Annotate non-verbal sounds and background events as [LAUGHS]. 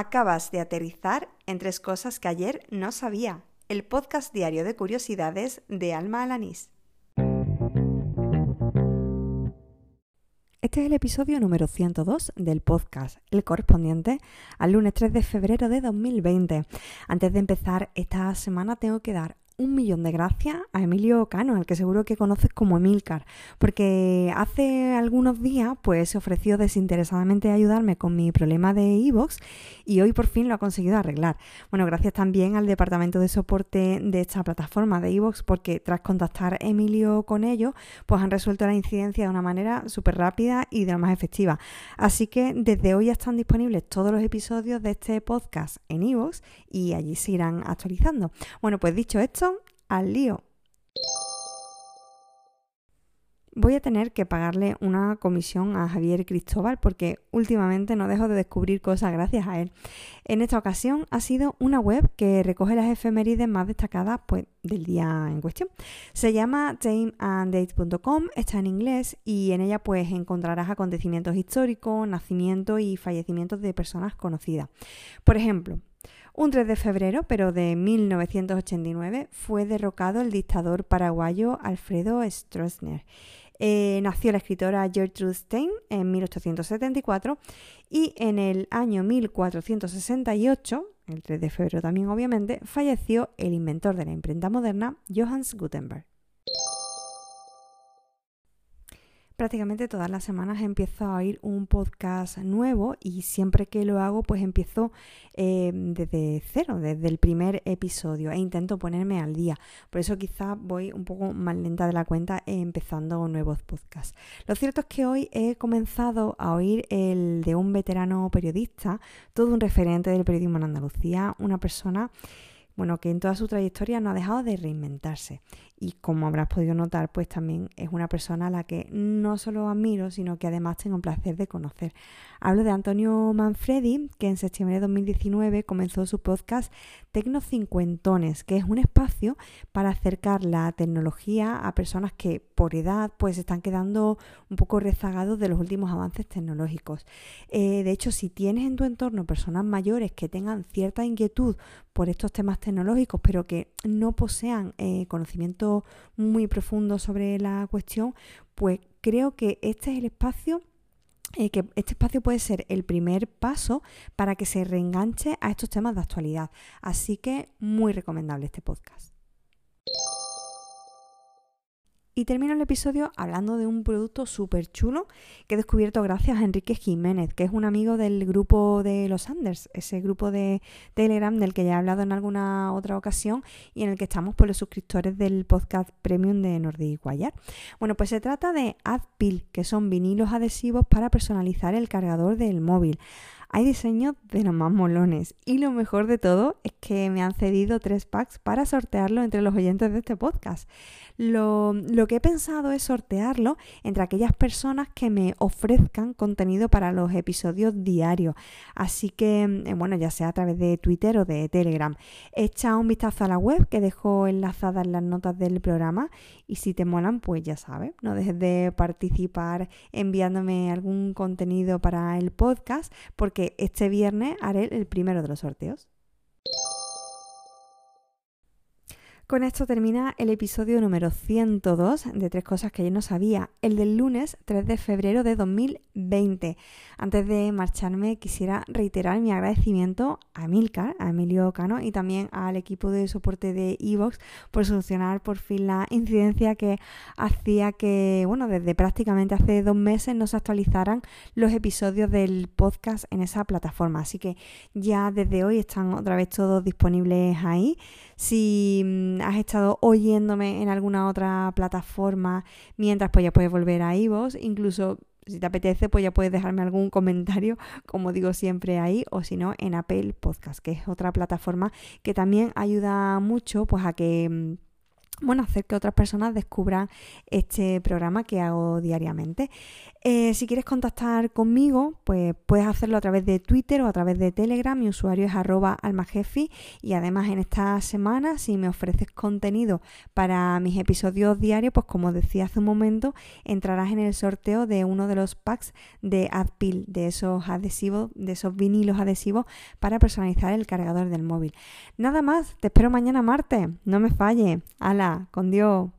Acabas de aterrizar en tres cosas que ayer no sabía. El podcast diario de curiosidades de Alma Alanís. Este es el episodio número 102 del podcast, el correspondiente al lunes 3 de febrero de 2020. Antes de empezar esta semana tengo que dar un millón de gracias a Emilio Cano, al que seguro que conoces como Emilcar, porque hace algunos días pues se ofreció desinteresadamente a ayudarme con mi problema de iVoox y hoy por fin lo ha conseguido arreglar. Bueno, gracias también al departamento de soporte de esta plataforma de iVoox porque tras contactar Emilio con ellos, pues han resuelto la incidencia de una manera súper rápida y de la más efectiva. Así que desde hoy ya están disponibles todos los episodios de este podcast en iVoox y allí se irán actualizando. Bueno, pues dicho esto, al lío. Voy a tener que pagarle una comisión a Javier Cristóbal porque últimamente no dejo de descubrir cosas gracias a él. En esta ocasión ha sido una web que recoge las efemérides más destacadas pues, del día en cuestión. Se llama timeanddate.com, está en inglés y en ella pues encontrarás acontecimientos históricos, nacimientos y fallecimientos de personas conocidas. Por ejemplo, un 3 de febrero, pero de 1989, fue derrocado el dictador paraguayo Alfredo Stroessner. Eh, nació la escritora Gertrude Stein en 1874 y en el año 1468, el 3 de febrero también obviamente, falleció el inventor de la imprenta moderna, Johannes Gutenberg. Prácticamente todas las semanas empiezo a oír un podcast nuevo y siempre que lo hago pues empiezo eh, desde cero, desde el primer episodio e intento ponerme al día. Por eso quizás voy un poco más lenta de la cuenta empezando nuevos podcasts. Lo cierto es que hoy he comenzado a oír el de un veterano periodista, todo un referente del periodismo en Andalucía, una persona bueno, que en toda su trayectoria no ha dejado de reinventarse. Y como habrás podido notar, pues también es una persona a la que no solo admiro, sino que además tengo el placer de conocer. Hablo de Antonio Manfredi, que en septiembre de 2019 comenzó su podcast Tecno Cincuentones, que es un espacio para acercar la tecnología a personas que por edad pues están quedando un poco rezagados de los últimos avances tecnológicos. Eh, de hecho, si tienes en tu entorno personas mayores que tengan cierta inquietud por estos temas tecnológicos, pero que no posean eh, conocimiento muy profundo sobre la cuestión, pues creo que este es el espacio eh, que este espacio puede ser el primer paso para que se reenganche a estos temas de actualidad. Así que muy recomendable este podcast. Y termino el episodio hablando de un producto súper chulo que he descubierto gracias a Enrique Jiménez, que es un amigo del grupo de los Anders, ese grupo de Telegram del que ya he hablado en alguna otra ocasión y en el que estamos por los suscriptores del podcast premium de Nordic Wire. Bueno, pues se trata de AdPil, que son vinilos adhesivos para personalizar el cargador del móvil. Hay diseños de los más molones y lo mejor de todo es que me han cedido tres packs para sortearlo entre los oyentes de este podcast. Lo, lo, que he pensado es sortearlo entre aquellas personas que me ofrezcan contenido para los episodios diarios. Así que, eh, bueno, ya sea a través de Twitter o de Telegram. Echa un vistazo a la web que dejo enlazada en las notas del programa y si te molan, pues ya sabes, no dejes de participar enviándome algún contenido para el podcast porque este viernes haré el primero de los sorteos. Con esto termina el episodio número 102 de Tres Cosas que yo no sabía, el del lunes 3 de febrero de 2020. Antes de marcharme quisiera reiterar mi agradecimiento a Milcar, a Emilio Cano y también al equipo de soporte de Evox por solucionar por fin la incidencia que hacía que, bueno, desde prácticamente hace dos meses no se actualizaran los episodios del podcast en esa plataforma. Así que ya desde hoy están otra vez todos disponibles ahí. Si mm, has estado oyéndome en alguna otra plataforma mientras, pues ya puedes volver a iVoox. Incluso si te apetece, pues ya puedes dejarme algún [LAUGHS] comentario, como digo siempre ahí, o si no, en Apple Podcast, que es otra plataforma que también ayuda mucho pues a que mm, bueno, hacer que otras personas descubran este programa que hago diariamente. Eh, si quieres contactar conmigo, pues puedes hacerlo a través de Twitter o a través de Telegram. Mi usuario es arroba almajefi y además en esta semana, si me ofreces contenido para mis episodios diarios, pues como decía hace un momento, entrarás en el sorteo de uno de los packs de Adpil, de esos adhesivos, de esos vinilos adhesivos para personalizar el cargador del móvil. Nada más, te espero mañana martes. No me falle. Hala, con Dios.